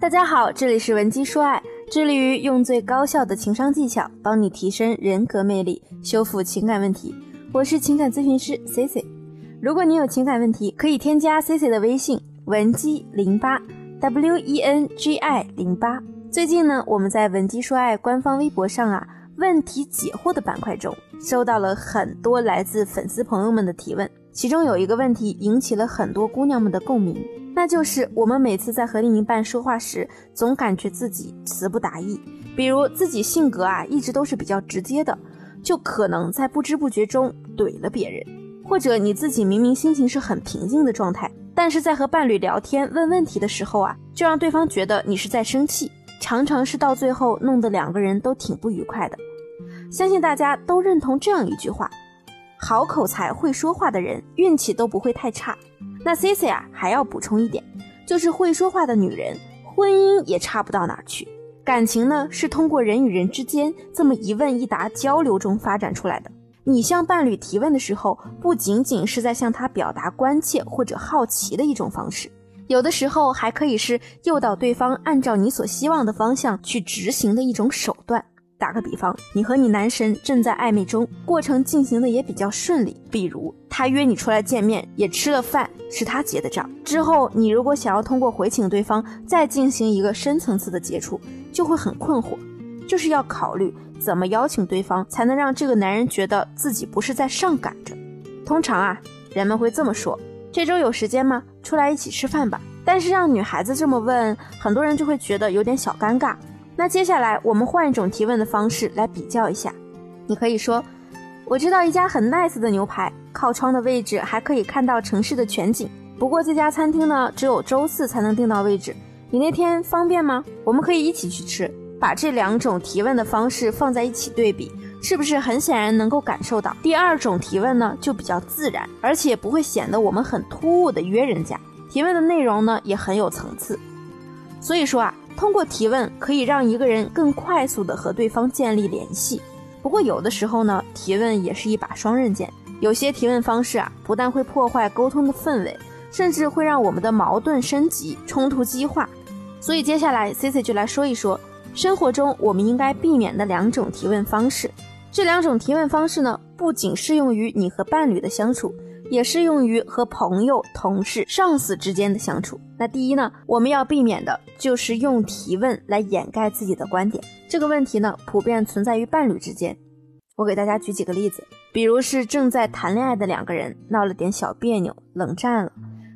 大家好，这里是文姬说爱，致力于用最高效的情商技巧帮你提升人格魅力，修复情感问题。我是情感咨询师 C C。如果你有情感问题，可以添加 C C 的微信文姬零八 W E N G I 零八。最近呢，我们在文姬说爱官方微博上啊，问题解惑的板块中，收到了很多来自粉丝朋友们的提问，其中有一个问题引起了很多姑娘们的共鸣。那就是我们每次在和另一半说话时，总感觉自己词不达意。比如自己性格啊，一直都是比较直接的，就可能在不知不觉中怼了别人；或者你自己明明心情是很平静的状态，但是在和伴侣聊天问问题的时候啊，就让对方觉得你是在生气，常常是到最后弄得两个人都挺不愉快的。相信大家都认同这样一句话：好口才、会说话的人，运气都不会太差。那 C C 啊，还要补充一点，就是会说话的女人，婚姻也差不到哪儿去。感情呢，是通过人与人之间这么一问一答交流中发展出来的。你向伴侣提问的时候，不仅仅是在向他表达关切或者好奇的一种方式，有的时候还可以是诱导对方按照你所希望的方向去执行的一种手段。打个比方，你和你男神正在暧昧中，过程进行的也比较顺利。比如他约你出来见面，也吃了饭，是他结的账。之后你如果想要通过回请对方再进行一个深层次的接触，就会很困惑，就是要考虑怎么邀请对方才能让这个男人觉得自己不是在上赶着。通常啊，人们会这么说：这周有时间吗？出来一起吃饭吧。但是让女孩子这么问，很多人就会觉得有点小尴尬。那接下来我们换一种提问的方式来比较一下，你可以说：“我知道一家很 nice 的牛排，靠窗的位置还可以看到城市的全景。不过这家餐厅呢，只有周四才能订到位置。你那天方便吗？我们可以一起去吃。”把这两种提问的方式放在一起对比，是不是很显然能够感受到第二种提问呢就比较自然，而且不会显得我们很突兀的约人家。提问的内容呢也很有层次。所以说啊。通过提问可以让一个人更快速的和对方建立联系，不过有的时候呢，提问也是一把双刃剑。有些提问方式啊，不但会破坏沟通的氛围，甚至会让我们的矛盾升级、冲突激化。所以接下来 C C 就来说一说生活中我们应该避免的两种提问方式。这两种提问方式呢，不仅适用于你和伴侣的相处。也适用于和朋友、同事、上司之间的相处。那第一呢，我们要避免的就是用提问来掩盖自己的观点。这个问题呢，普遍存在于伴侣之间。我给大家举几个例子，比如是正在谈恋爱的两个人闹了点小别扭，冷战了，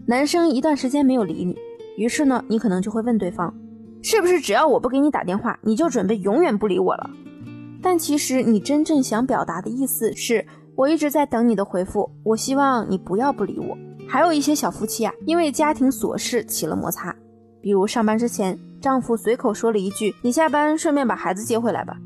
男生一段时间没有理你，于是呢，你可能就会问对方，是不是只要我不给你打电话，你就准备永远不理我了？但其实你真正想表达的意思是。我一直在等你的回复，我希望你不要不理我。还有一些小夫妻啊，因为家庭琐事起了摩擦，比如上班之前，丈夫随口说了一句：“你下班顺便把孩子接回来吧。”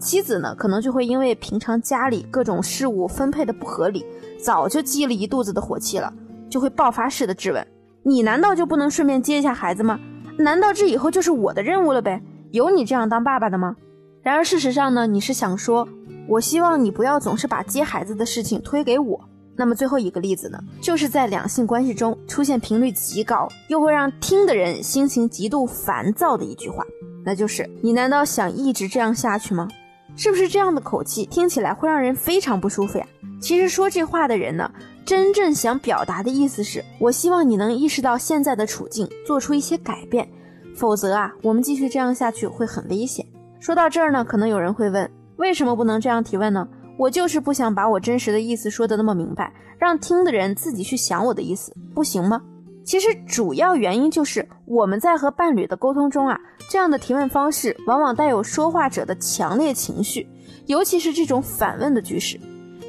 妻子呢，可能就会因为平常家里各种事务分配的不合理，早就积了一肚子的火气了，就会爆发式的质问：“你难道就不能顺便接一下孩子吗？难道这以后就是我的任务了呗？有你这样当爸爸的吗？”然而事实上呢，你是想说。我希望你不要总是把接孩子的事情推给我。那么最后一个例子呢，就是在两性关系中出现频率极高，又会让听的人心情极度烦躁的一句话，那就是“你难道想一直这样下去吗？”是不是这样的口气听起来会让人非常不舒服呀？其实说这话的人呢，真正想表达的意思是我希望你能意识到现在的处境，做出一些改变，否则啊，我们继续这样下去会很危险。说到这儿呢，可能有人会问。为什么不能这样提问呢？我就是不想把我真实的意思说得那么明白，让听的人自己去想我的意思，不行吗？其实主要原因就是我们在和伴侣的沟通中啊，这样的提问方式往往带有说话者的强烈情绪，尤其是这种反问的句式。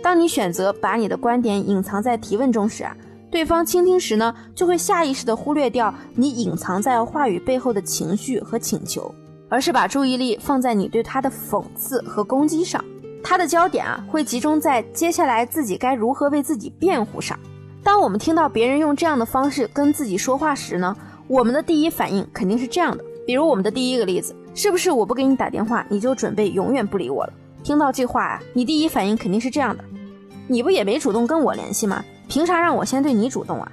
当你选择把你的观点隐藏在提问中时啊，对方倾听时呢，就会下意识地忽略掉你隐藏在话语背后的情绪和请求。而是把注意力放在你对他的讽刺和攻击上，他的焦点啊会集中在接下来自己该如何为自己辩护上。当我们听到别人用这样的方式跟自己说话时呢，我们的第一反应肯定是这样的。比如我们的第一个例子，是不是我不给你打电话，你就准备永远不理我了？听到这话啊，你第一反应肯定是这样的：你不也没主动跟我联系吗？凭啥让我先对你主动啊？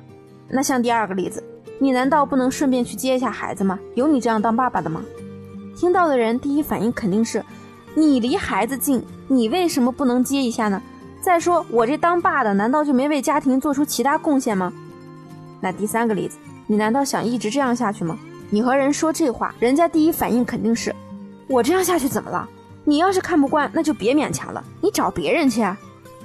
那像第二个例子。你难道不能顺便去接一下孩子吗？有你这样当爸爸的吗？听到的人第一反应肯定是，你离孩子近，你为什么不能接一下呢？再说我这当爸的，难道就没为家庭做出其他贡献吗？那第三个例子，你难道想一直这样下去吗？你和人说这话，人家第一反应肯定是，我这样下去怎么了？你要是看不惯，那就别勉强了，你找别人去啊。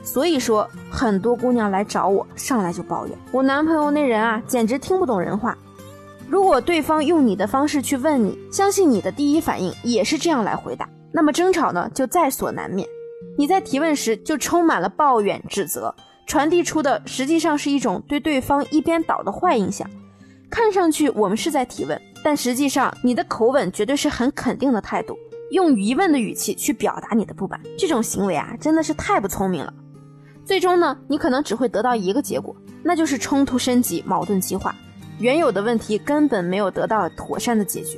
所以说，很多姑娘来找我，上来就抱怨我男朋友那人啊，简直听不懂人话。如果对方用你的方式去问你，相信你的第一反应也是这样来回答，那么争吵呢就在所难免。你在提问时就充满了抱怨、指责，传递出的实际上是一种对对方一边倒的坏印象。看上去我们是在提问，但实际上你的口吻绝对是很肯定的态度，用疑问的语气去表达你的不满。这种行为啊，真的是太不聪明了。最终呢，你可能只会得到一个结果，那就是冲突升级、矛盾激化，原有的问题根本没有得到妥善的解决。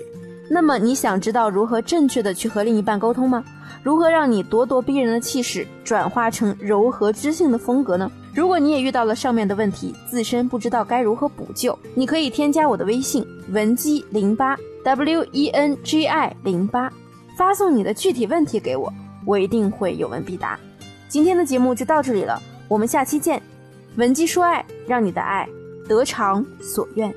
那么你想知道如何正确的去和另一半沟通吗？如何让你咄咄逼人的气势转化成柔和知性的风格呢？如果你也遇到了上面的问题，自身不知道该如何补救，你可以添加我的微信文姬零八 w e n g i 零八，发送你的具体问题给我，我一定会有问必答。今天的节目就到这里了，我们下期见。文姬说爱，让你的爱得偿所愿。